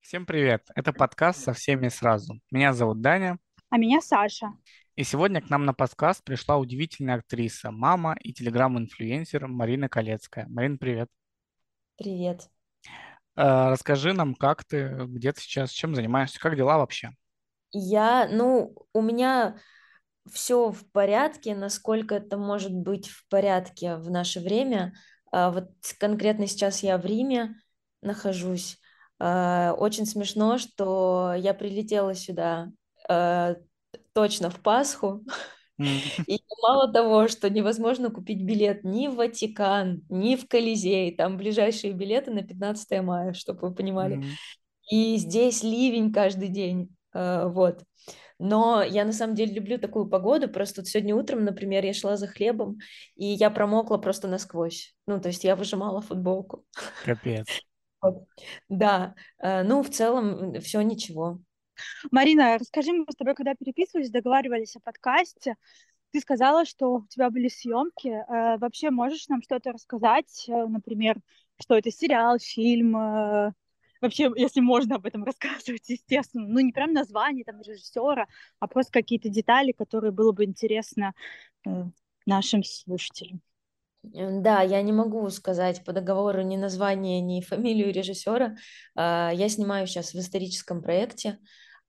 Всем привет! Это подкаст «Со всеми сразу». Меня зовут Даня. А меня Саша. И сегодня к нам на подкаст пришла удивительная актриса, мама и телеграм-инфлюенсер Марина Колецкая. Марина, привет. Привет. Э, расскажи нам, как ты, где ты сейчас, чем занимаешься, как дела вообще? Я, ну, у меня все в порядке, насколько это может быть в порядке в наше время. А вот конкретно сейчас я в Риме нахожусь. А, очень смешно, что я прилетела сюда а, точно в Пасху. И мало того, что невозможно купить билет ни в Ватикан, ни в Колизей, там ближайшие билеты на 15 мая, чтобы вы понимали. И здесь ливень каждый день, вот. Но я на самом деле люблю такую погоду. Просто вот сегодня утром, например, я шла за хлебом, и я промокла просто насквозь. Ну, то есть я выжимала футболку. Капец. Да, э, ну, в целом все ничего. Марина, расскажи, мы с тобой, когда переписывались, договаривались о подкасте, ты сказала, что у тебя были съемки. Э, вообще можешь нам что-то рассказать, э, например, что это сериал, фильм, вообще, если можно об этом рассказывать, естественно, ну не прям название там режиссера, а просто какие-то детали, которые было бы интересно нашим слушателям. Да, я не могу сказать по договору ни название, ни фамилию режиссера. А, я снимаю сейчас в историческом проекте.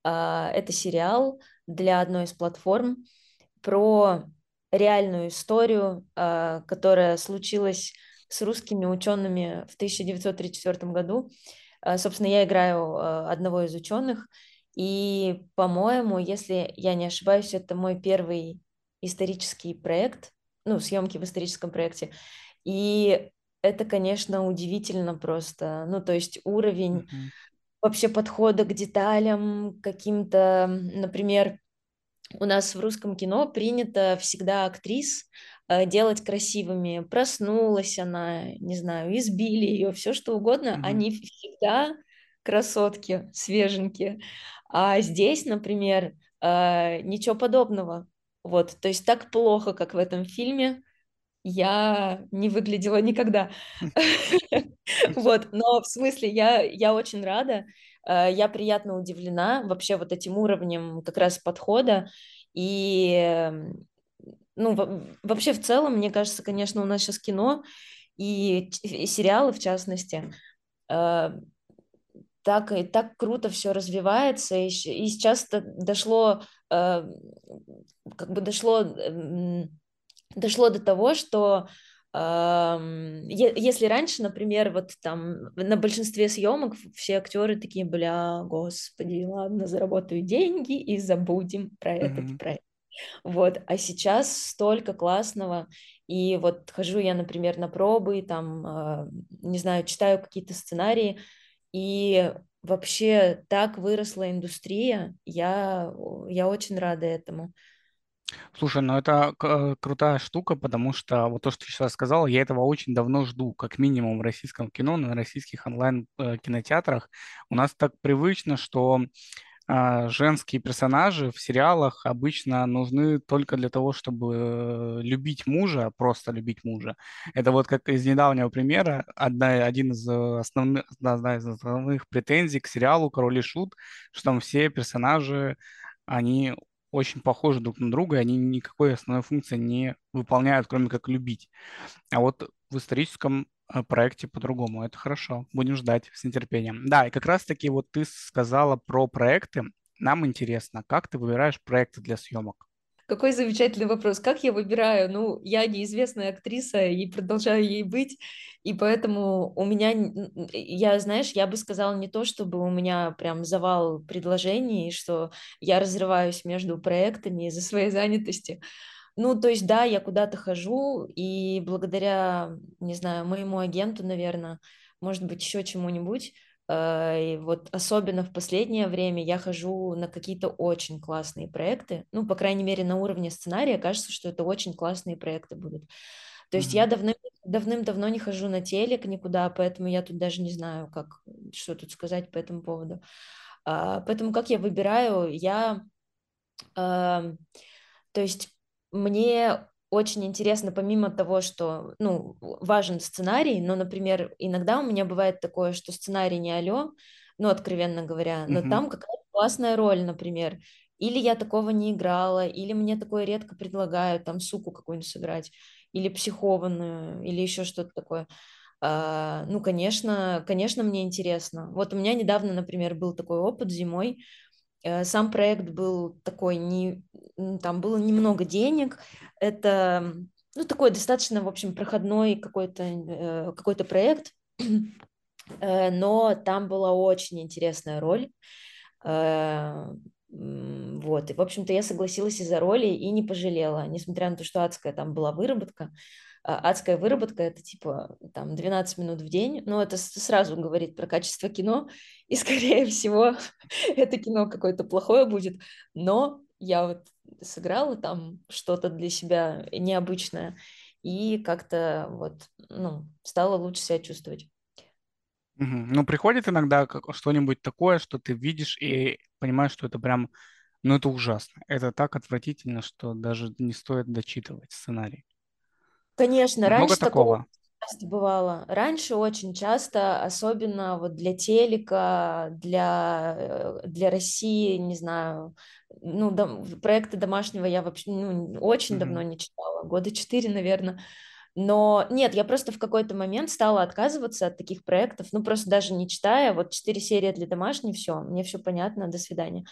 А, это сериал для одной из платформ про реальную историю, а, которая случилась с русскими учеными в 1934 году. Собственно, я играю одного из ученых, и, по-моему, если я не ошибаюсь, это мой первый исторический проект, ну, съемки в историческом проекте. И это, конечно, удивительно просто. Ну, то есть уровень mm-hmm. вообще подхода к деталям, каким-то, например, у нас в русском кино принято всегда актрис э, делать красивыми. Проснулась она, не знаю, избили ее, все что угодно. Mm-hmm. Они всегда красотки, свеженькие. А здесь, например, э, ничего подобного. Вот, то есть так плохо, как в этом фильме, я не выглядела никогда. Вот, но в смысле я, я очень рада, э, я приятно удивлена вообще вот этим уровнем как раз подхода. И, ну, вообще в целом, мне кажется, конечно, у нас сейчас кино и, и сериалы, в частности, э, так, и так круто все развивается, и, и сейчас дошло, э, как бы дошло, э, дошло до того, что э, если раньше, например, вот там на большинстве съемок все актеры такие, бля, господи, ладно, заработаю деньги и забудем про mm-hmm. этот проект. Вот, а сейчас столько классного, и вот хожу я, например, на пробы, там, э, не знаю, читаю какие-то сценарии, и вообще так выросла индустрия. Я, я очень рада этому. Слушай, ну это крутая штука, потому что вот то, что ты сейчас сказал, я этого очень давно жду, как минимум в российском кино, на российских онлайн-кинотеатрах. Э, У нас так привычно, что а, женские персонажи в сериалах обычно нужны только для того, чтобы э, любить мужа, просто любить мужа. Это вот как из недавнего примера, одна, один из основных, одна из основных претензий к сериалу «Король и Шут», что там все персонажи, они очень похожи друг на друга, и они никакой основной функции не выполняют, кроме как любить. А вот в историческом проекте по-другому. Это хорошо. Будем ждать с нетерпением. Да, и как раз-таки вот ты сказала про проекты. Нам интересно, как ты выбираешь проекты для съемок? Какой замечательный вопрос. Как я выбираю? Ну, я неизвестная актриса и продолжаю ей быть, и поэтому у меня, я, знаешь, я бы сказала не то, чтобы у меня прям завал предложений, что я разрываюсь между проектами из-за своей занятости, ну, то есть, да, я куда-то хожу, и благодаря, не знаю, моему агенту, наверное, может быть, еще чему-нибудь, э, и вот особенно в последнее время я хожу на какие-то очень классные проекты, ну, по крайней мере, на уровне сценария, кажется, что это очень классные проекты будут. То есть mm-hmm. я давным, давным-давно не хожу на телек никуда, поэтому я тут даже не знаю, как, что тут сказать по этому поводу. А, поэтому как я выбираю, я... А, то есть мне очень интересно, помимо того, что, ну, важен сценарий, но, например, иногда у меня бывает такое, что сценарий не алё, ну, откровенно говоря, но Мгм. там какая-то классная роль, например, или я такого не играла, или мне такое редко предлагают, там, суку какую-нибудь сыграть, или психованную, или еще что-то такое. А, ну, конечно, конечно, мне интересно. Вот у меня недавно, например, был такой опыт зимой. Э, Сам проект был такой, не, там было немного денег. Это, ну, такой достаточно, в общем, проходной какой-то э, какой-то проект, Э, но там была очень интересная роль. Вот, и, в общем-то, я согласилась из-за роли и не пожалела, несмотря на то, что адская там была выработка. А, Адская выработка – это типа там 12 минут в день, но это сразу говорит про качество кино, и, скорее всего, это кино какое-то плохое будет, но я вот сыграла там что-то для себя необычное, и как-то вот, ну, стала лучше себя чувствовать. Ну, приходит иногда что-нибудь такое, что ты видишь и понимаешь, что это прям, ну, это ужасно. Это так отвратительно, что даже не стоит дочитывать сценарий. Конечно, Много раньше такого такого. часто бывало. Раньше очень часто, особенно вот для телека, для, э, для России, не знаю, ну, дом- проекты домашнего я вообще ну, очень давно не читала, года четыре, наверное. Но нет, я просто в какой-то момент стала отказываться от таких проектов, ну, просто даже не читая, вот четыре серии для домашней, все, мне все понятно, до свидания.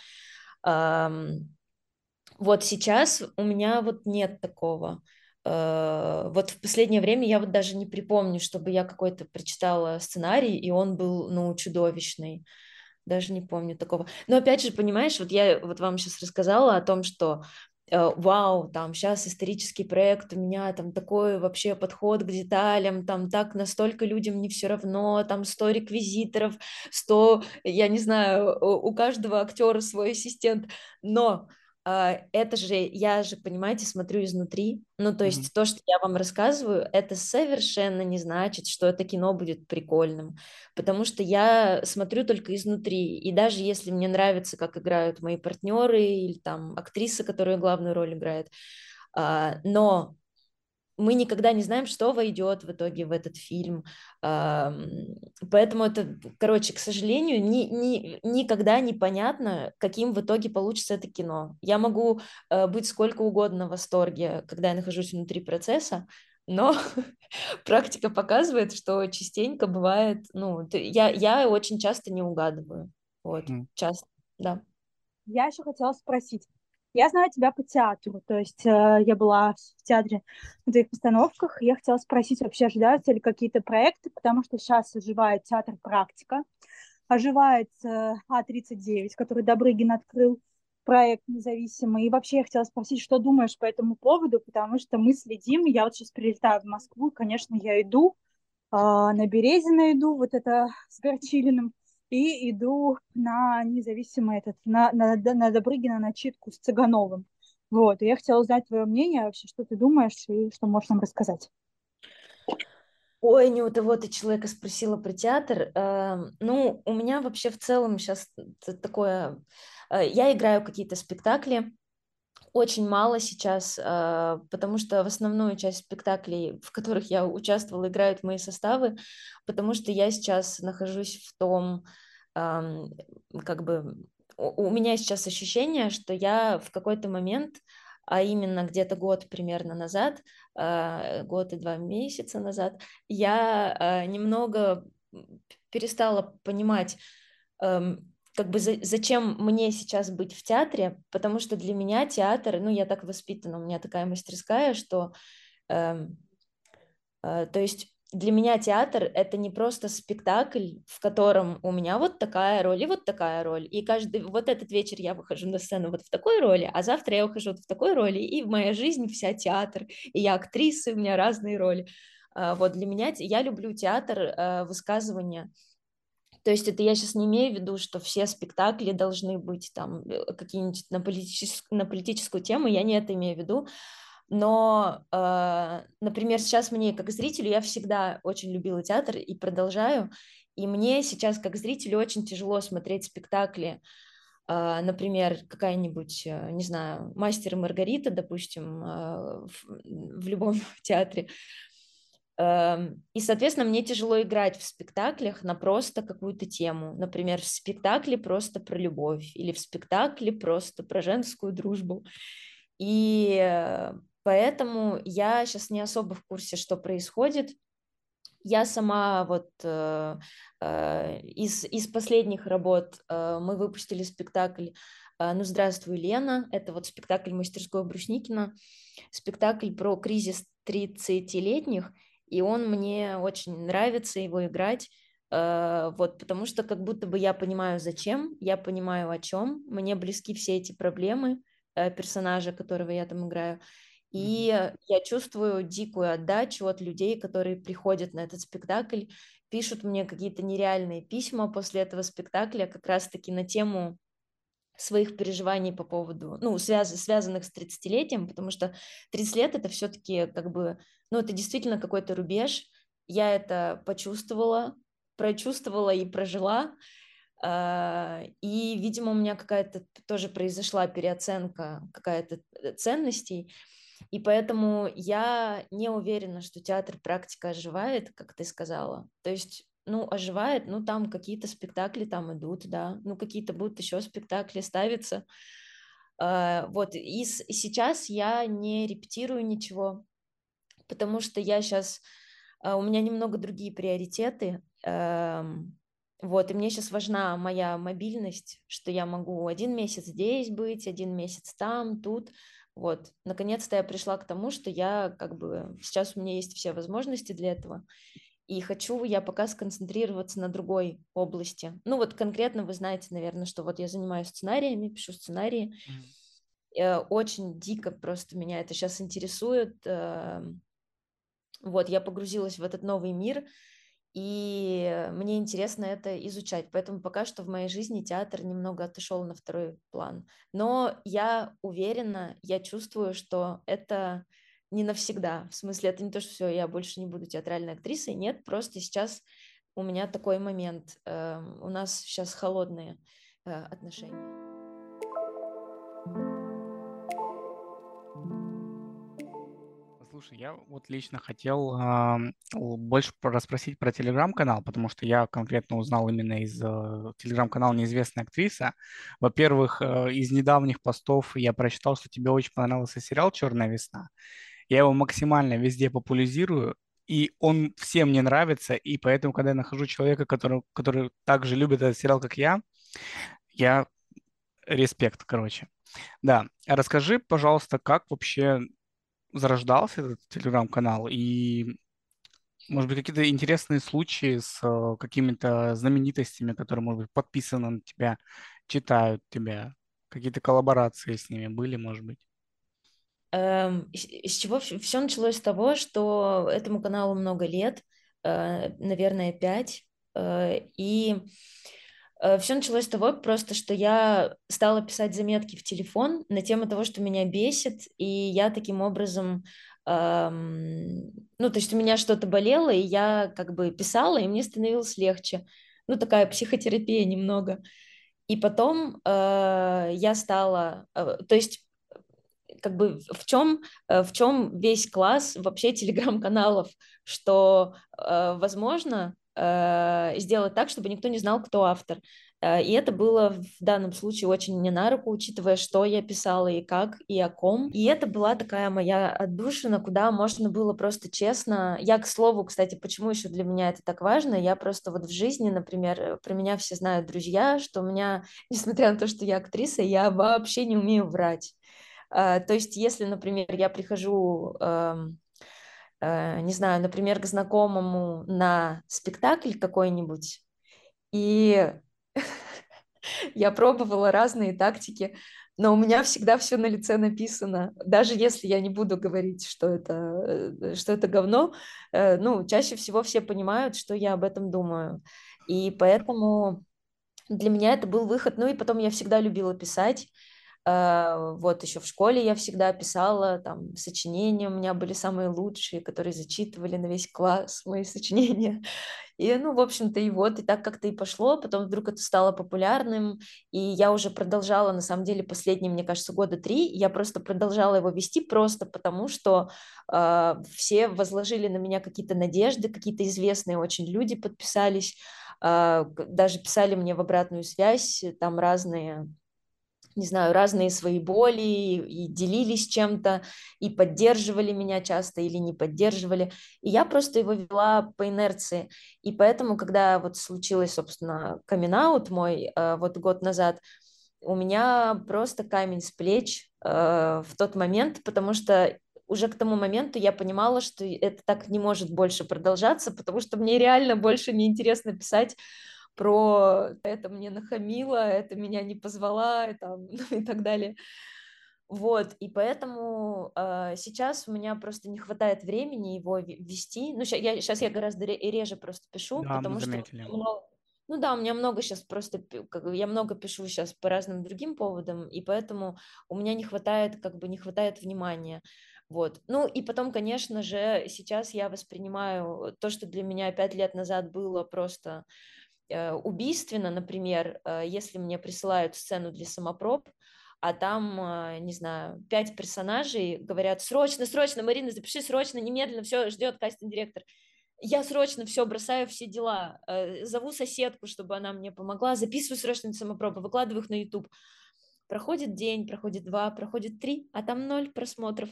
Вот сейчас у меня вот нет такого. Э, Вот в последнее время я вот даже не припомню, чтобы я какой-то прочитала сценарий, и он был, ну, чудовищный. Даже не помню такого. Но опять же, понимаешь, вот я вот вам сейчас рассказала о том, что э, вау, там сейчас исторический проект, у меня там такой вообще подход к деталям, там так настолько людям не все равно, там 100 реквизиторов, 100, я не знаю, у каждого актера свой ассистент, но это же, я же, понимаете, смотрю изнутри, ну, то есть то, что я вам рассказываю, это совершенно не значит, что это кино будет прикольным, потому что я смотрю только изнутри, и даже если мне нравится, как играют мои партнеры или там актриса, которая главную роль играет, а, но мы никогда не знаем, что войдет в итоге в этот фильм. Поэтому это, короче, к сожалению, ни, ни, никогда не понятно, каким в итоге получится это кино. Я могу э, быть сколько угодно в восторге, когда я нахожусь внутри процесса, но практика показывает, что частенько бывает, ну, я, я очень часто не угадываю. Вот, Мгм. часто, да. Я еще хотела спросить. Я знаю тебя по театру, то есть э, я была в театре на твоих постановках. Я хотела спросить, вообще ожидаются ли какие-то проекты, потому что сейчас оживает театр «Практика», оживает э, А39, который Добрыгин открыл, проект независимый. И вообще я хотела спросить, что думаешь по этому поводу, потому что мы следим, я вот сейчас прилетаю в Москву, конечно, я иду, а, на Березина иду, вот это с Горчилиным, и иду на независимый этот, на, на, на Добрыгина начитку с Цыгановым. Вот, и я хотела узнать твое мнение вообще, что ты думаешь и что можешь нам рассказать. Ой, не у того ты человека спросила про театр. Эм, Ну, у меня вообще в целом сейчас такое... э, Я играю какие-то спектакли, очень мало сейчас, э, потому что в основную часть спектаклей, в которых я участвовала, играют мои составы, потому что я сейчас нахожусь в том, как бы, у меня сейчас ощущение, что я в какой-то момент, а именно где-то год примерно назад, э, год и два месяца назад, я э, немного перестала понимать, как бы за- зачем мне сейчас быть в театре, потому что для меня театр, ну, я так воспитана, у меня такая мастерская, что, э, то есть для меня театр это не просто спектакль, в котором у меня вот такая роль и вот такая роль, и каждый вот этот вечер я выхожу на сцену вот в такой роли, а завтра я выхожу вот в такой роли, и в моей жизни вся театр, и я актриса, и у меня разные роли. А, Вот для меня я люблю театр э, высказывания то есть это я сейчас не имею в виду, что все спектакли должны быть там э, какие-нибудь на, политичес- на политическую тему, я не это имею в виду. Но, э, например, сейчас мне как зрителю, я всегда очень любила театр и продолжаю, и мне сейчас как зрителю очень тяжело смотреть спектакли, а, например, какая-нибудь, э, не знаю, мастер и Маргарита, допустим, в любом театре. Эм, и, соответственно, мне тяжело играть в спектаклях на просто какую-то тему. Например, в спектакле просто про любовь или в спектакле просто про женскую дружбу. И э, поэтому я сейчас не особо в курсе, что происходит. Я сама вот э, э, из, из последних работ э, мы выпустили спектакль э, «Ну, здравствуй, Лена». Это вот спектакль мастерской Брусникина, спектакль про кризис 30-летних, и он мне очень нравится его играть, э, вот, потому что как будто бы я понимаю, зачем, я понимаю, о чем, мне близки все эти проблемы э, персонажа, которого я там играю, и я чувствую дикую отдачу от людей, которые приходят на этот спектакль, пишут мне какие-то нереальные письма после этого спектакля как раз-таки на тему своих переживаний по поводу, ну, связ, связанных с 30-летием, потому что 30 лет это все-таки как бы, ну, это действительно какой-то рубеж. Я это почувствовала, прочувствовала и прожила. А, и, видимо, у меня какая-то тоже произошла переоценка какая-то э, ценностей. И поэтому я не уверена, что театр практика оживает, как ты сказала. То есть, ну, оживает, ну, там какие-то спектакли там идут, да, ну, какие-то будут еще спектакли ставиться. Uh, вот, и, с, сейчас я не репетирую ничего, потому что я сейчас, uh, а, у меня немного другие приоритеты, uh, вот, и мне сейчас важна моя мобильность, что я могу один месяц здесь быть, один месяц там, тут, вот, наконец-то я пришла к тому, что я как бы сейчас у меня есть все возможности для этого, и хочу я пока сконцентрироваться на другой области. Ну вот конкретно вы знаете, наверное, что вот я занимаюсь сценариями, пишу сценарии. Mm. Очень дико просто меня это сейчас интересует. Эм, вот, я погрузилась в этот новый мир, и мне интересно это изучать. Поэтому пока что в моей жизни театр немного отошел на второй план. Но я уверена, я чувствую, что это не навсегда. В смысле, это не то, что все, я больше не буду театральной актрисой. Нет, просто сейчас у меня такой момент. Эм, у нас сейчас холодные э, отношения. Слушай, я вот лично хотел э, больше расспросить про телеграм-канал, потому что я конкретно узнал именно из э, телеграм-канала «Неизвестная актриса». Во-первых, э, из недавних постов я прочитал, что тебе очень понравился сериал «Черная весна». Я его максимально везде популяризирую, и он всем не нравится, и поэтому, когда я нахожу человека, который, который также любит этот сериал, как я, я респект, короче. Да, расскажи, пожалуйста, как вообще зарождался этот телеграм-канал и, может быть, какие-то интересные случаи с э, какими-то знаменитостями, которые, может быть, подписаны на тебя, читают тебя, какие-то коллаборации с ними были, может быть? Эм, с чего все началось с того, что этому каналу много лет, э, наверное, пять, э, и Все началось с того просто, что я стала писать заметки в телефон на тему того, что меня бесит, и я таким образом, ну, то есть у меня что-то болело, и я как бы писала, и мне становилось легче. Ну, такая психотерапия немного. И потом э, я стала, э, то есть как бы в чем, э, в чем весь класс вообще телеграм-каналов, что, э, возможно, Э, сделать так, чтобы никто не знал, кто автор. Э, и это было в данном случае очень мне на руку, учитывая, что я писала и как, и о ком. И это была такая моя отдушина, куда можно было просто честно... Я, к слову, кстати, почему еще для меня это так важно, я просто вот в жизни, например, э, про меня все знают друзья, что у меня, несмотря на то, что я актриса, я вообще не умею врать. То есть, если, например, я прихожу эм, не знаю, например, к знакомому на спектакль какой-нибудь, и я пробовала разные тактики, но у меня всегда все на лице написано, даже если я не буду говорить, что это, э, что это говно, э, ну, чаще всего все понимают, что я об этом думаю, и поэтому для меня это был выход, ну и потом я всегда любила писать, Э, вот еще в школе я всегда писала, там, сочинения у меня были самые лучшие, которые зачитывали на весь класс мои сочинения. И, ну, в общем-то, и вот, и так как-то и пошло, потом вдруг это стало популярным, и я уже продолжала, на самом деле, последние, мне кажется, года три, я просто продолжала его вести просто потому, что э, все возложили на меня какие-то надежды, какие-то известные очень люди подписались, э, даже писали мне в обратную связь, там разные не знаю, разные свои боли и, делились чем-то, и поддерживали меня часто или не поддерживали. И я просто его вела по инерции. И поэтому, когда вот случилось, собственно, камин мой э, вот год назад, у меня просто камень с плеч э, в тот момент, потому что уже к тому моменту я понимала, что это так не может больше продолжаться, потому что мне реально больше не интересно писать про это мне нахамило, это меня не позвала и, там, ну, и так далее. Вот, и поэтому э, сейчас у меня просто не хватает времени его вести. Ну, сейчас я, сейчас я гораздо реже просто пишу, да, потому что много, ну да, у меня много сейчас просто, как, я много пишу сейчас по разным другим поводам, и поэтому у меня не хватает, как бы не хватает внимания. Вот. Ну и потом, конечно же, сейчас я воспринимаю то, что для меня пять лет назад было просто убийственно, например, э, если мне присылают сцену для самопроб, а там, э, не знаю, пять персонажей говорят, срочно, срочно, Марина, запиши срочно, немедленно, все, ждет кастинг-директор. Я срочно все бросаю, все дела, зову соседку, чтобы она мне помогла, записываю срочно самопробы, выкладываю их на YouTube. Проходит день, проходит два, проходит три, а там ноль просмотров.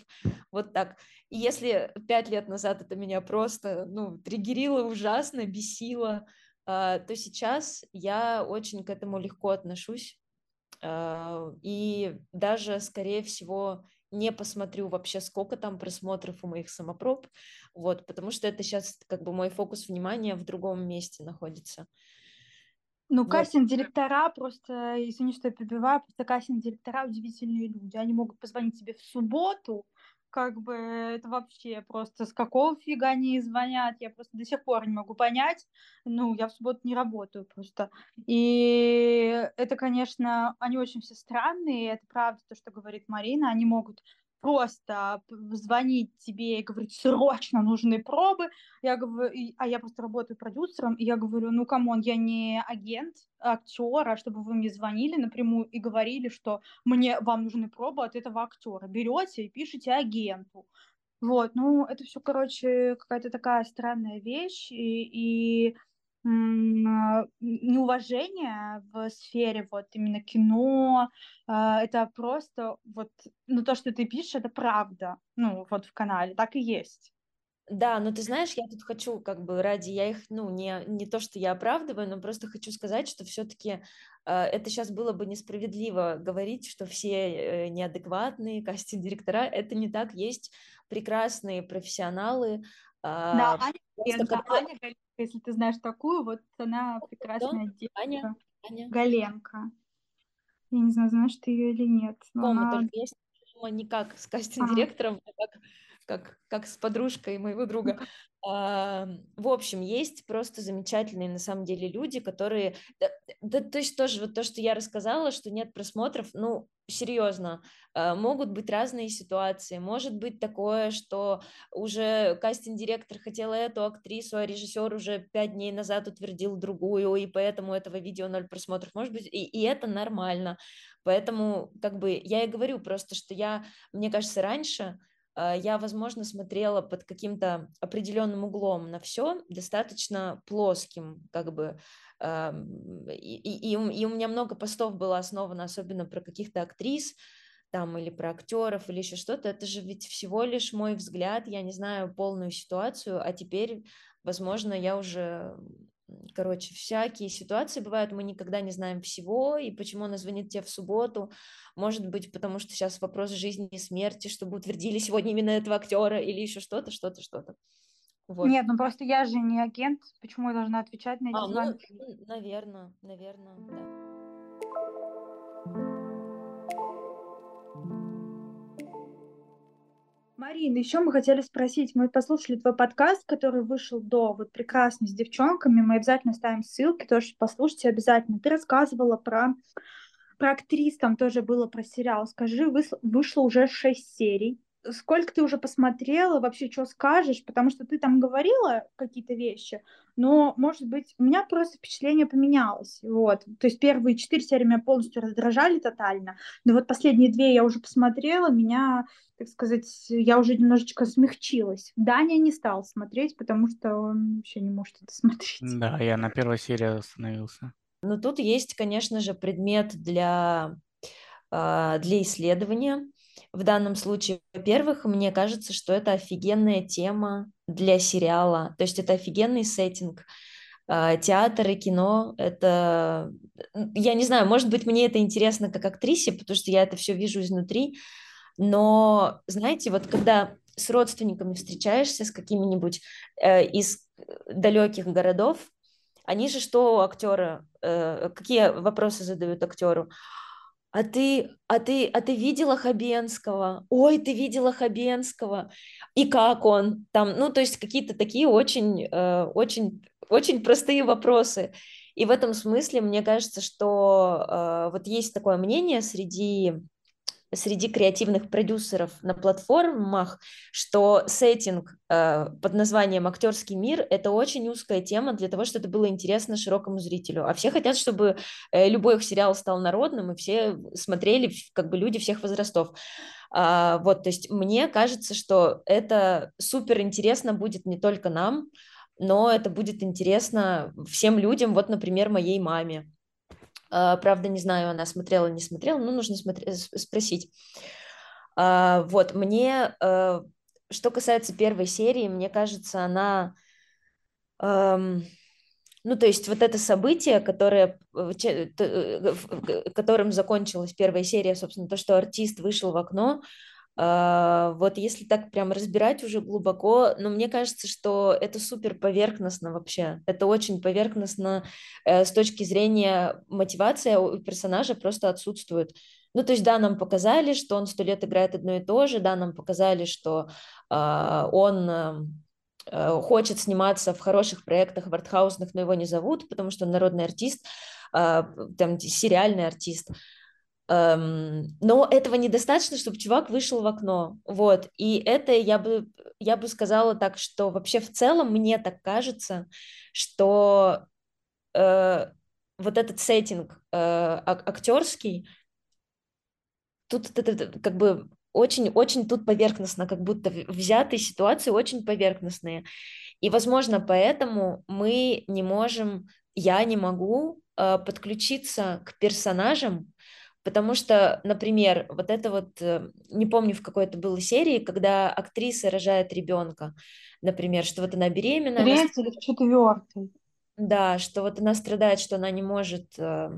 Вот так. И если пять лет назад это меня просто, ну, триггерило ужасно, бесило, то сейчас я очень к этому легко отношусь. А, и даже, скорее всего, не посмотрю вообще, сколько там просмотров у моих самопроб, вот, потому что это сейчас как бы мой фокус внимания в другом месте находится. Ну, вот. кастинг-директора просто, извини, что я перебиваю, просто кастинг-директора удивительные люди. Они могут позвонить тебе в субботу, как бы это вообще просто с какого фига они звонят, я просто до сих пор не могу понять. Ну, я в субботу не работаю просто. И это, конечно, они очень все странные, это правда то, что говорит Марина, они могут просто звонить тебе и говорить, срочно нужны пробы. Я говорю, а я просто работаю продюсером, и я говорю, ну, come on, я не агент актера, чтобы вы мне звонили напрямую и говорили, что мне, вам нужны пробы от этого актера. Берете и пишите агенту. Вот, ну, это все, короче, какая-то такая странная вещь, и, и неуважение в сфере вот именно кино, а, это просто вот, ну то, что ты пишешь, это правда, ну вот в канале, так и есть. Да, но ты знаешь, я тут хочу как бы ради, я их, ну, не, не то, что я оправдываю, но просто хочу сказать, что все-таки а, это сейчас было бы несправедливо говорить, что все э, неадекватные кастинг-директора, это не так, есть прекрасные профессионалы. Да, Аня, Галенко, когда... Аня Галенко, если ты знаешь такую, вот она прекрасная Кто? девушка. Аня? Аня? Галенко. Я не знаю, знаешь ты ее или нет. Но она... только есть не как с кастинг-директором, а как как, как с подружкой моего друга. А, в общем, есть просто замечательные на самом деле люди, которые... Да, да, то есть тоже вот то, что я рассказала, что нет просмотров, ну, серьезно, а, могут быть разные ситуации. Может быть такое, что уже кастинг-директор хотел эту актрису, а режиссер уже пять дней назад утвердил другую, и поэтому этого видео ноль просмотров. Может быть, и, и это нормально. Поэтому, как бы, я и говорю просто, что я, мне кажется, раньше я, возможно, смотрела под каким-то определенным углом на все, достаточно плоским, как бы, и, и, и у меня много постов было основано, особенно про каких-то актрис, там, или про актеров, или еще что-то, это же ведь всего лишь мой взгляд, я не знаю полную ситуацию, а теперь, возможно, я уже Короче, всякие ситуации бывают, мы никогда не знаем всего, и почему она звонит тебе в субботу, может быть, потому что сейчас вопрос жизни и смерти, чтобы утвердили сегодня именно этого актера, или еще что-то, что-то, что-то. Вот. Нет, ну просто я же не агент, почему я должна отвечать на эти а, ну, звонки? Ну, наверное, наверное, да. Марина, еще мы хотели спросить, мы послушали твой подкаст, который вышел до вот прекрасный с девчонками, мы обязательно ставим ссылки, тоже послушайте обязательно. Ты рассказывала про про актрис там тоже было про сериал. Скажи, вышло уже шесть серий сколько ты уже посмотрела, вообще что скажешь, потому что ты там говорила какие-то вещи, но, может быть, у меня просто впечатление поменялось, вот, то есть первые четыре серии меня полностью раздражали тотально, но вот последние две я уже посмотрела, меня, так сказать, я уже немножечко смягчилась. Даня не стал смотреть, потому что он вообще не может это смотреть. Да, я на первой серии остановился. Но тут есть, конечно же, предмет для, а, для исследования, в данном случае, во-первых, мне кажется, что это офигенная тема для сериала, то есть это офигенный сеттинг. А, театр и кино — это... Я не знаю, может быть, мне это интересно как актрисе, потому что я это все вижу изнутри, но, знаете, вот когда с родственниками встречаешься, с какими-нибудь э, из далеких городов, они же что у актера, э, какие вопросы задают актеру? А ты, а ты, а ты видела Хабенского? Ой, ты видела Хабенского? И как он там? Ну, то есть какие-то такие очень, э, очень, очень простые вопросы. И в этом смысле мне кажется, что э, вот есть такое мнение среди среди креативных продюсеров на платформах, что сеттинг э, под названием «Актерский мир» — это очень узкая тема для того, чтобы это было интересно широкому зрителю. А все хотят, чтобы э, любой их сериал стал народным, и все смотрели, как бы люди всех возрастов. А, вот, то есть мне кажется, что это супер интересно будет не только нам, но это будет интересно всем людям, вот, например, моей маме. А, правда, не знаю, она смотрела, не смотрела, но нужно смотреть, спросить. А, вот, мне, э, что касается первой серии, мне кажется, она... Ну, то есть вот это событие, которое, э, которым закончилась первая серия, собственно, то, что артист вышел в окно, вот если так прям разбирать уже глубоко, но мне кажется, что это супер поверхностно вообще. Это очень поверхностно э, с точки зрения мотивации у персонажа просто отсутствует. Ну, то есть, да, нам показали, что он сто лет играет одно и то же, да, нам показали, что э, он э, хочет сниматься в хороших проектах, в артхаусных, но его не зовут, потому что он народный артист, э, там, сериальный артист. Эм, но этого недостаточно, чтобы чувак вышел в окно. Вот. И это я бы, я бы сказала так, что вообще в целом мне так кажется, что э, вот этот сеттинг э, актерский, тут как бы очень-очень тут поверхностно, как будто взятые ситуации очень поверхностные. И, возможно, поэтому мы не можем, я не могу э, подключиться к персонажам, Потому что, например, вот это вот, э, не помню, в какой это было серии, когда актриса рожает ребенка, например, что вот она беременна. Третий или в четвертый. Да, что вот она страдает, что она не может, э,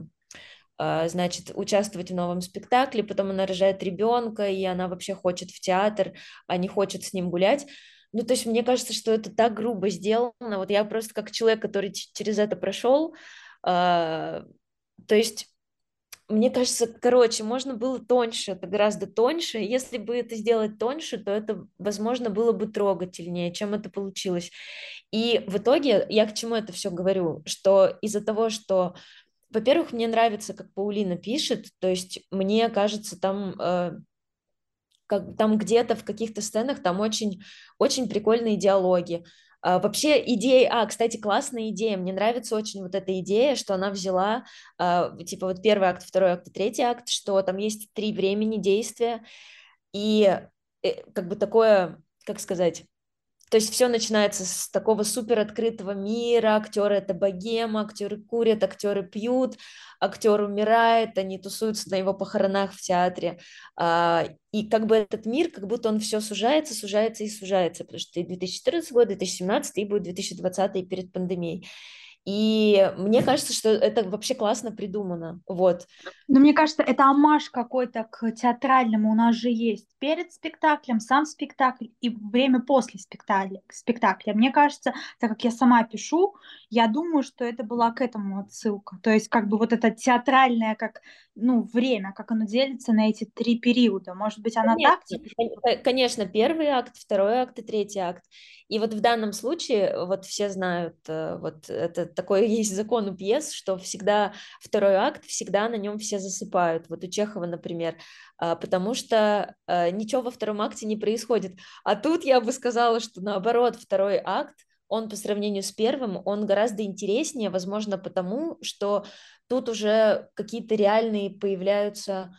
э, значит, участвовать в новом спектакле, потом она рожает ребенка, и она вообще хочет в театр, а не хочет с ним гулять. Ну, то есть мне кажется, что это так грубо сделано. Вот я просто как человек, который через это прошел, то есть мне кажется, короче, можно было тоньше, это гораздо тоньше. Если бы это сделать тоньше, то это, возможно, было бы трогательнее, чем это получилось. И в итоге я к чему это все говорю? Что из-за того, что, во-первых, мне нравится, как Паулина пишет, то есть мне кажется, там э, как, там где-то в каких-то сценах там очень, очень прикольные диалоги. А, вообще идея, а, кстати, классная идея, мне нравится очень вот эта идея, что она взяла, а, типа вот первый акт, второй акт третий акт, что там есть три времени действия, и э, как бы такое, как сказать, то есть все начинается с такого супер открытого мира, актеры это богема, актеры курят, актеры пьют, актер умирает, они тусуются на его похоронах в театре. А, и как бы этот мир, как будто он все сужается, сужается и сужается, потому что и 2014 год, 2017, и будет 2020 перед пандемией. И мне кажется, что это вообще классно придумано. Вот. Но мне кажется, это амаш какой-то к театральному. У нас же есть перед спектаклем, сам спектакль и время после спектакля. спектакля. Мне кажется, так как я сама пишу, я думаю, что это была к этому отсылка. То есть как бы вот это театральное, как, ну, время, как оно делится на эти три периода. Может быть, она конечно, так? Типа... Конечно, первый акт, второй акт и третий акт. И вот в данном случае, вот все знают, э, вот это такой есть закон у пьес, что всегда второй акт, всегда на нем все засыпают. Вот у Чехова, например, а, потому что э, ничего во втором акте не происходит. А тут я бы сказала, что наоборот, второй акт, он по сравнению с первым, он гораздо интереснее, возможно, потому что тут уже какие-то реальные появляются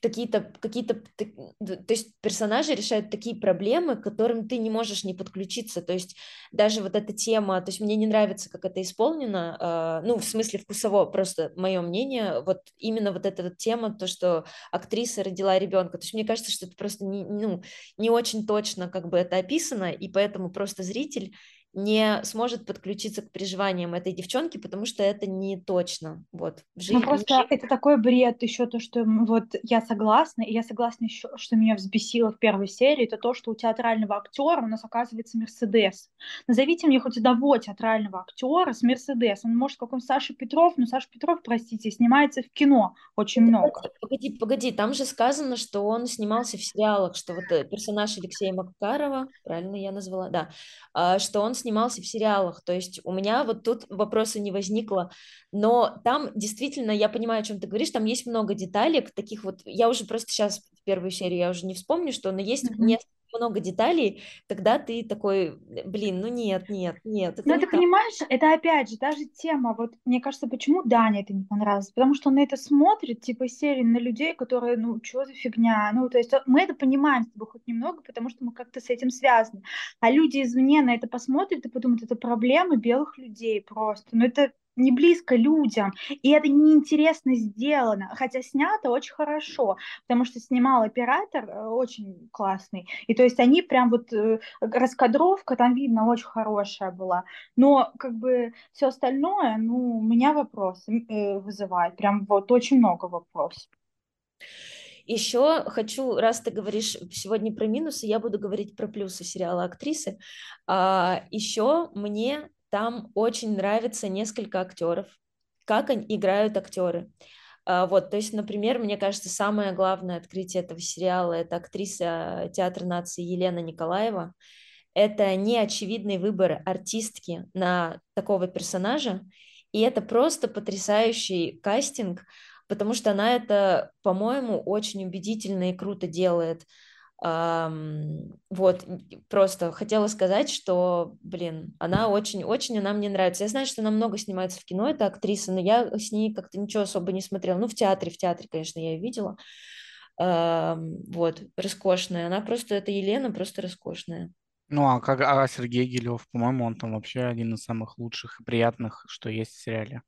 какие-то, какие-то, то есть персонажи решают такие проблемы, к которым ты не можешь не подключиться, то есть даже вот эта тема, то есть мне не нравится, как это исполнено, э, ну, в смысле вкусово, просто мое мнение, вот именно вот эта вот тема, то, что актриса родила ребенка, то есть мне кажется, что это просто не, ну, не очень точно как бы это описано, и поэтому просто зритель не сможет подключиться к переживаниям этой девчонки, потому что это не точно. Вот, в жизни... Ну, просто это такой бред еще то, что вот я согласна, и я согласна еще, что меня взбесило в первой серии, это то, что у театрального актера у нас оказывается Мерседес. Назовите мне хоть одного театрального актера с Мерседес. Он может какой-нибудь Саша Петров, но Саша Петров, простите, снимается в кино очень ну, много. Погоди, погоди, погоди, там же сказано, что он снимался в сериалах, что вот э, персонаж Алексея Макарова, правильно я назвала, да, а, что он снимался в сериалах, то есть у меня вот тут вопроса не возникло, но там действительно, я понимаю, о чем ты говоришь, там есть много деталек, таких вот, я уже просто сейчас в первую серию, я уже не вспомню, что, но есть mm-hmm. несколько много деталей, когда ты такой, блин, ну нет, нет, нет. Ну, ты так. понимаешь, это опять же, даже тема, вот, мне кажется, почему Даня это не понравилось, потому что он на это смотрит, типа, серии на людей, которые, ну, что за фигня, ну, то есть мы это понимаем с тобой хоть немного, потому что мы как-то с этим связаны, а люди извне на это посмотрят и подумают, это проблемы белых людей просто, ну, это не близко людям, и это неинтересно сделано, хотя снято очень хорошо, потому что снимал оператор э, очень классный, и то есть они прям вот, э, раскадровка там видно очень хорошая была, но как бы все остальное, ну, у меня вопросы э, вызывает, прям вот очень много вопросов. Еще хочу, раз ты говоришь сегодня про минусы, я буду говорить про плюсы сериала актрисы. А, еще мне там очень нравится несколько актеров, как они играют актеры. А, вот, то есть, например, мне кажется, самое главное открытие этого сериала – это актриса театра нации Елена Николаева. Это неочевидный выбор артистки на такого персонажа, и это просто потрясающий кастинг, потому что она это, по-моему, очень убедительно и круто делает. Вот, просто хотела сказать, что, блин, она очень-очень, она мне нравится. Я знаю, что она много снимается в кино, это актриса, но я с ней как-то ничего особо не смотрела. Ну, в театре, в театре, конечно, я ее видела. Вот, роскошная. Она просто, это Елена, просто роскошная. Ну, а как а Сергей Гелев, по-моему, он там вообще один из самых лучших и приятных, что есть в сериале.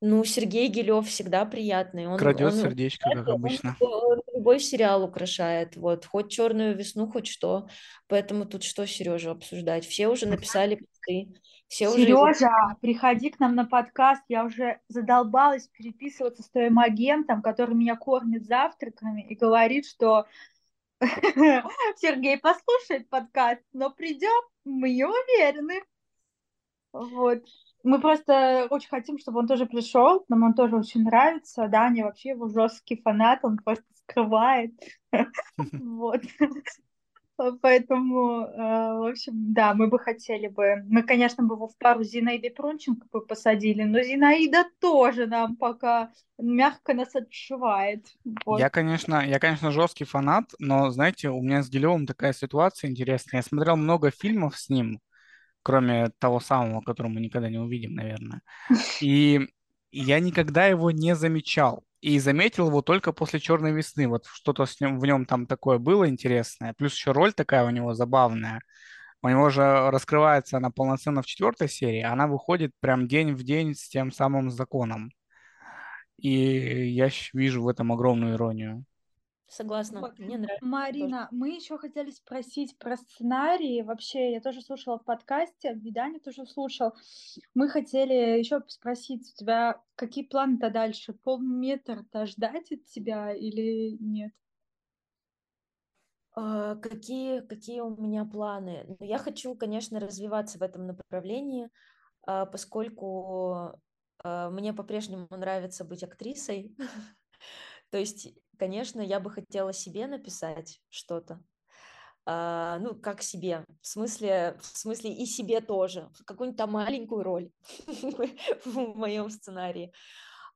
Ну, Сергей Гелев всегда приятный. Он, Крадет он, сердечко, как обычно. Он, он любой сериал украшает. Вот, хоть черную весну, хоть что. Поэтому тут что Сережу обсуждать? Все уже написали посты. Все Сережа, уже... приходи к нам на подкаст. Я уже задолбалась переписываться с твоим агентом, который меня кормит завтраками и говорит, что Сергей послушает подкаст, но придем, мы не уверены. Вот. Мы просто очень хотим, чтобы он тоже пришел. Нам он тоже очень нравится. Даня вообще его жесткий фанат, он просто скрывает. Вот. Поэтому, э, в общем, да, мы бы хотели бы. Мы, конечно, бы его в пару Зинаиды Пронченко бы посадили, но Зинаида тоже нам пока мягко нас отшивает. Вот. Я, конечно, я, конечно, жесткий фанат, но, знаете, у меня с Гилевым такая ситуация интересная. Я смотрел много фильмов с ним, кроме того самого, которого мы никогда не увидим, наверное. И я никогда его не замечал. И заметил его только после «Черной весны». Вот что-то с ним, в нем там такое было интересное. Плюс еще роль такая у него забавная. У него же раскрывается она полноценно в четвертой серии. Она выходит прям день в день с тем самым законом. И я вижу в этом огромную иронию. Согласна, вот. мне нравится. Марина, тоже. мы еще хотели спросить про сценарий. Вообще, я тоже слушала в подкасте, Видане тоже слушал. Мы хотели еще спросить у тебя, какие планы-то дальше? Полметр-то ждать от тебя или нет? Uh, какие, какие у меня планы? Ну, я хочу, конечно, развиваться в этом направлении. а, поскольку а, мне по-прежнему нравится быть актрисой. То есть, конечно, я бы хотела себе написать что-то, а, ну, как себе, в смысле, в смысле и себе тоже, какую-нибудь там маленькую роль в моем сценарии.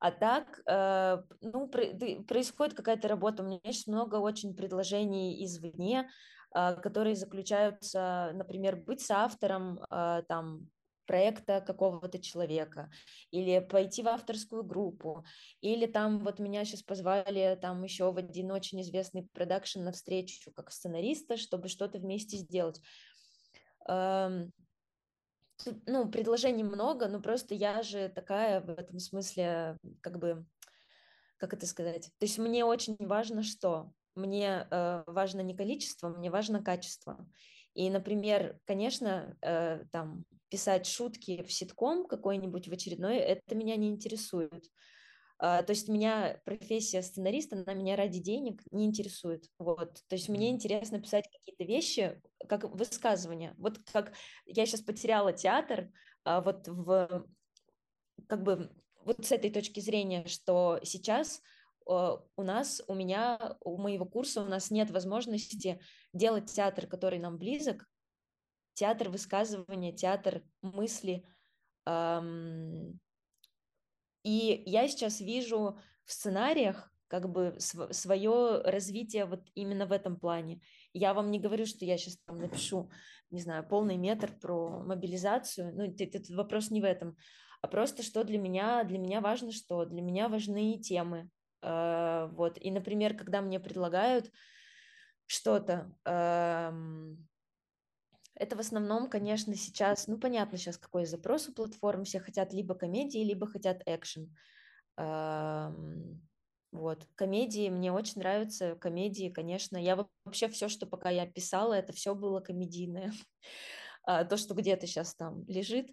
А так, э, ну, происходит какая-то работа. У меня есть много очень предложений извне, а, которые заключаются, например, быть соавтором а, там проекта какого-то человека, или пойти в авторскую группу, или там вот меня сейчас позвали там еще в один очень известный продакшн на встречу как сценариста, чтобы что-то вместе сделать. Эм, ну, предложений много, но просто я же такая в этом смысле, как бы, как это сказать? То есть мне очень важно что? Мне э, важно не количество, мне важно качество. И, например, конечно, э, там писать шутки в ситком какой-нибудь в очередной, это меня не интересует. Uh, то есть меня профессия сценариста, она меня ради денег не интересует. Вот. То есть мне интересно писать какие-то вещи, как высказывания. Вот как я сейчас потеряла театр, uh, вот в как бы вот с этой точки зрения, что сейчас uh, у нас, у меня, у моего курса у нас нет возможности делать театр, который нам близок, театр высказывания, театр мысли. И я сейчас вижу в сценариях как бы свое развитие вот именно в этом плане. Я вам не говорю, что я сейчас там напишу, не знаю, полный метр про мобилизацию, ну, этот вопрос не в этом, а просто что для меня, для меня важно что? Для меня важны темы, э, вот, и, например, когда мне предлагают что-то, это в основном, конечно, сейчас, ну, понятно сейчас, какой запрос у платформ, все хотят либо комедии, либо хотят экшен. Вот, комедии, мне очень нравятся комедии, конечно. Я вообще все, что пока я писала, это все было комедийное. А то, что где-то сейчас там лежит,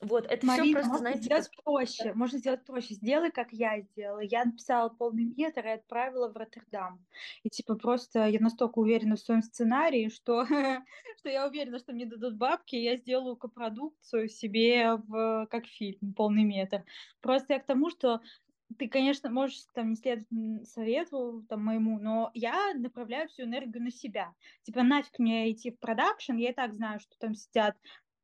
вот, это Марина, все просто, можно знаете, сделать как... проще. Можно сделать проще. Сделай, как я сделала. Я написала полный метр и отправила в Роттердам. И типа просто я настолько уверена в своем сценарии, что, что я уверена, что мне дадут бабки, и я сделаю копродукцию себе в как фильм, полный метр. Просто я к тому, что ты, конечно, можешь там не следовать совету там, моему, но я направляю всю энергию на себя. Типа, нафиг мне идти в продакшн, я и так знаю, что там сидят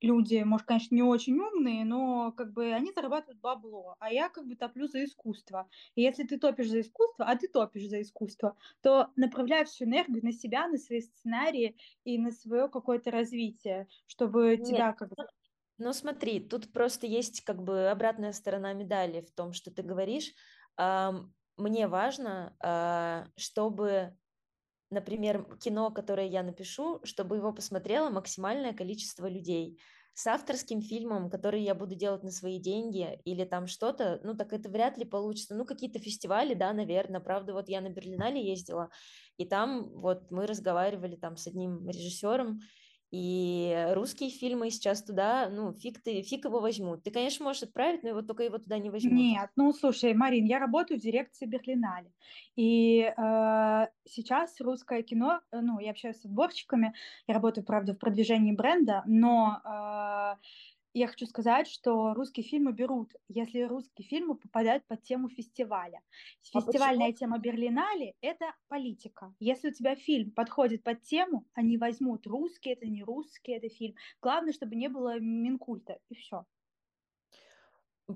люди, может, конечно, не очень умные, но как бы они зарабатывают бабло, а я как бы топлю за искусство. И если ты топишь за искусство, а ты топишь за искусство, то направляй всю энергию на себя, на свои сценарии и на свое какое-то развитие, чтобы Нет. тебя как бы... Ну смотри, тут просто есть как бы обратная сторона медали в том, что ты говоришь. Мне важно, а, чтобы например, кино, которое я напишу, чтобы его посмотрело максимальное количество людей. С авторским фильмом, который я буду делать на свои деньги или там что-то, ну так это вряд ли получится. Ну какие-то фестивали, да, наверное. Правда, вот я на Берлинале ездила, и там вот мы разговаривали там с одним режиссером, и русские фильмы сейчас туда, ну, фиг, ты, фиг его возьмут. Ты, конечно, можешь отправить, но его только его туда не возьмут. Нет, ну, слушай, Марин, я работаю в дирекции Берлинале. И э, сейчас русское кино, э, ну, я общаюсь с отборщиками, я работаю, правда, в продвижении бренда, но э, я хочу сказать, что русские фильмы берут, если русские фильмы попадают под тему фестиваля. А Фестивальная почему? тема Берлинале – это политика. Если у тебя фильм подходит под тему, они возьмут русский, это не русский, это фильм. Главное, чтобы не было Минкульта, и все.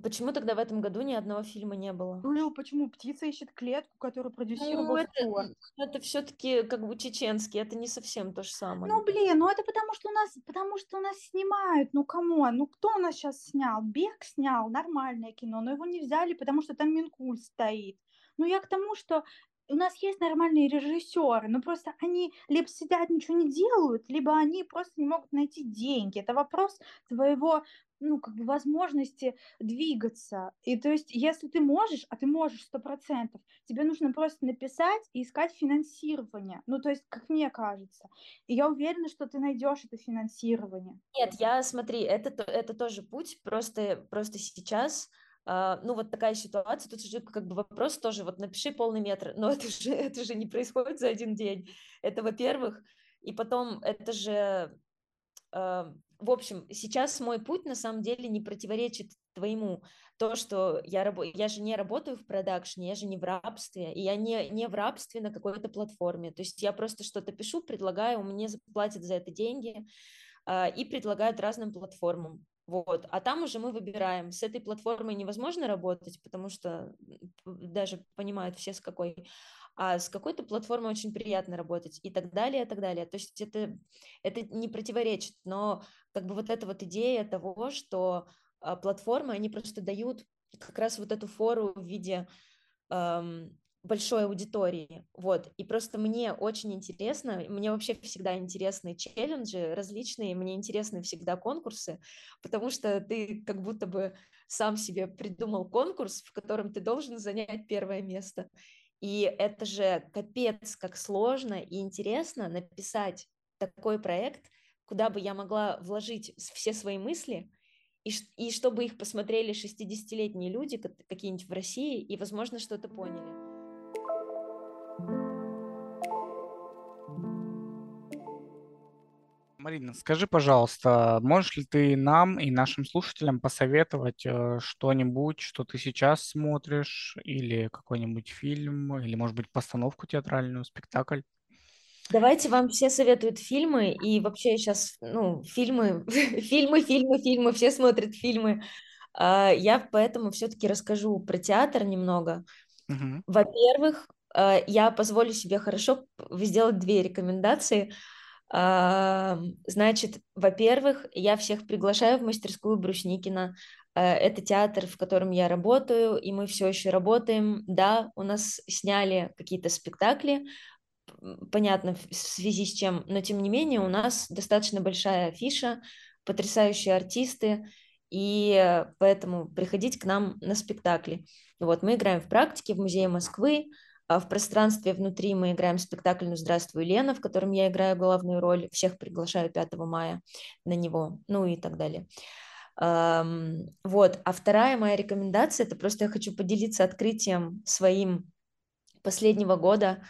Почему тогда в этом году ни одного фильма не было? Ну, почему? Птица ищет клетку, которую продюсировал ну, это, это все-таки как бы чеченский, это не совсем то же самое. Ну, блин, ну это потому что у нас, потому что у нас снимают, ну кому? Ну кто у нас сейчас снял? Бег снял, нормальное кино, но его не взяли, потому что там Минкуль стоит. Ну я к тому, что у нас есть нормальные режиссеры, но просто они либо сидят, ничего не делают, либо они просто не могут найти деньги. Это вопрос твоего ну, как бы возможности двигаться. И то есть, если ты можешь, а ты можешь сто процентов, тебе нужно просто написать и искать финансирование. Ну, то есть, как мне кажется. И я уверена, что ты найдешь это финансирование. Нет, я, смотри, это, это тоже путь, просто, просто сейчас Uh, ну, вот такая ситуация, тут же как бы вопрос тоже, вот напиши полный метр, но это же, это же не происходит за один день, это во-первых, и потом это же э, в общем, сейчас мой путь на самом деле не противоречит твоему. То, что я, раб... я же не работаю в продакшне, я же не в рабстве, и я не, не в рабстве на какой-то платформе. То есть я просто что-то пишу, предлагаю, мне заплатят за это деньги э, и предлагают разным платформам. Вот. А там уже мы выбираем. С этой платформой невозможно работать, потому что даже понимают все с какой а с какой-то платформой очень приятно работать и так далее, и так далее. То есть это, это не противоречит, но как бы вот эта вот идея того, что а, платформы, они просто дают как раз вот эту фору в виде эм, большой аудитории, вот, и просто мне очень интересно, мне вообще всегда интересны челленджи различные, мне интересны всегда конкурсы, потому что ты как будто бы сам себе придумал конкурс, в котором ты должен занять первое место, и это же капец, как сложно и интересно написать такой проект, куда бы я могла вложить все свои мысли, и, и чтобы их посмотрели 60-летние люди какие-нибудь в России и, возможно, что-то поняли. Марина, скажи, пожалуйста, можешь ли ты нам и нашим слушателям посоветовать э, что-нибудь, что ты сейчас смотришь, или какой-нибудь фильм, или, может быть, постановку театральную, спектакль? Давайте вам все советуют фильмы, и вообще сейчас, ну, фильмы, фильмы, фильмы, фильмы, все смотрят фильмы. А, я поэтому все-таки расскажу про театр немного. Угу. Во-первых, э, я позволю себе хорошо сделать две рекомендации – Значит, во-первых, я всех приглашаю в мастерскую Брусникина. Это театр, в котором я работаю, и мы все еще работаем. Да, у нас сняли какие-то спектакли, понятно, в связи с чем, но тем не менее у нас достаточно большая афиша, потрясающие артисты, и поэтому приходите к нам на спектакли. Вот, мы играем в практике в Музее Москвы, а в пространстве внутри мы играем спектакль «Ну, здравствуй, Лена», в котором я играю главную роль. Всех приглашаю 5 мая на него, ну и так далее. Вот. А вторая моя рекомендация, это просто я хочу поделиться открытием своим последнего года.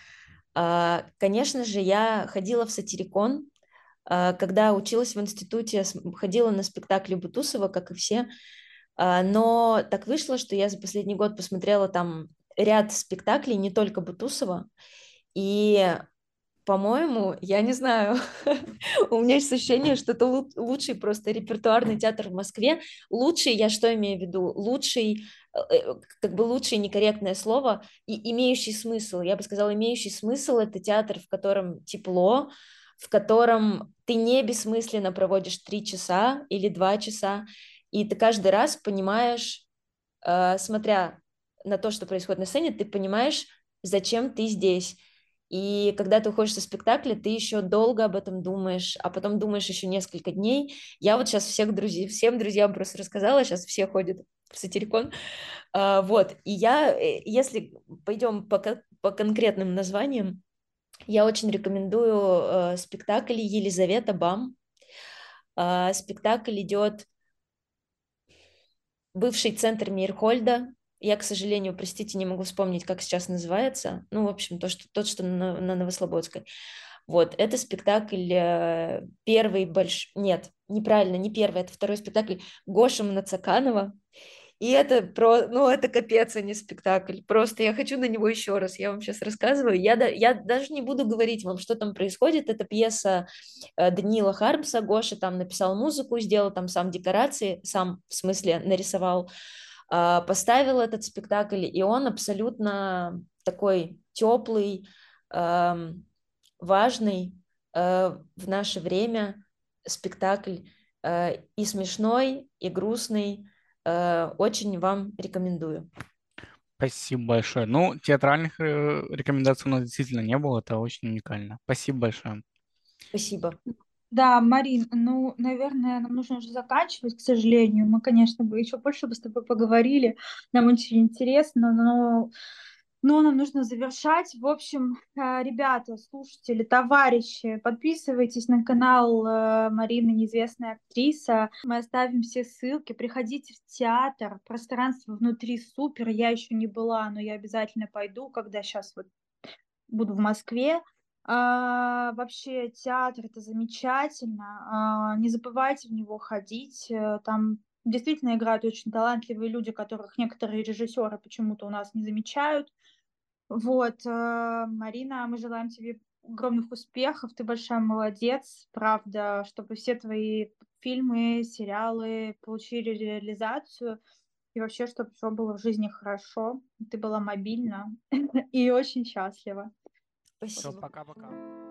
А, конечно же, я ходила в сатирикон, а, когда училась в институте, ходила на спектакли Бутусова, как и все, но так вышло, что я за последний год посмотрела там ряд спектаклей, не только Бутусова, и по-моему, я не знаю, у меня есть ощущение, что это лучший просто репертуарный театр в Москве. Лучший, я что имею в виду? Лучший, э, э, как бы лучшее некорректное слово, и имеющий смысл. Я бы сказала, имеющий смысл – это театр, в котором тепло, в котором ты не бессмысленно проводишь три часа или два часа, и ты каждый раз понимаешь, э, смотря на то, что происходит на сцене, ты понимаешь, зачем ты здесь. И когда ты уходишь со спектакля, ты еще долго об этом думаешь, а потом думаешь еще несколько дней. Я вот сейчас всех друзей, всем друзьям просто рассказала, сейчас все ходят в сатирикон. А, вот, и я, э, если пойдем по, по конкретным названиям, я очень рекомендую э, спектакль Елизавета Бам. Э, спектакль идет бывший центр Мейерхольда, я, к сожалению, простите, не могу вспомнить, как сейчас называется. Ну, в общем, то, что, тот, что на, на Новослободской. Вот, это спектакль э, первый больш... Нет, неправильно, не первый, это второй спектакль Гоша Мнацаканова. И это про, ну, это капец, а не спектакль. Просто я хочу на него еще раз. Я вам сейчас рассказываю. Я, да, я даже не буду говорить вам, что там происходит. Это пьеса э, Даниила Хармса. Гоша там написал музыку, сделал там сам декорации, сам, в смысле, нарисовал. А, поставил этот спектакль, и он абсолютно такой теплый, важный э, в наше время спектакль э, и смешной, и грустный. Э, очень вам рекомендую. Спасибо большое. Ну, театральных рекомендаций у нас действительно не было, это очень уникально. Спасибо большое. Спасибо. Да, Марин, ну, наверное, нам нужно уже заканчивать, к сожалению. Мы, конечно, бы еще больше бы с тобой поговорили. Нам очень интересно, но, но нам нужно завершать. В общем, э, ребята, слушатели, товарищи, подписывайтесь на канал э, Марины, неизвестная актриса. Мы оставим все ссылки. Приходите в театр. Пространство внутри супер. Я еще не была, но я обязательно пойду, когда сейчас вот буду в Москве. А, вообще театр это замечательно. А, не забывайте в него ходить. Э, там действительно играют очень талантливые люди, которых некоторые режиссеры почему-то у нас не замечают. Вот, э, Марина, мы желаем тебе огромных успехов. Ты большая молодец, правда, чтобы все твои фильмы, сериалы получили реализацию. И вообще, чтобы все было в жизни хорошо. Ты была мобильна и очень счастлива. Спасибо. Все, пока-пока.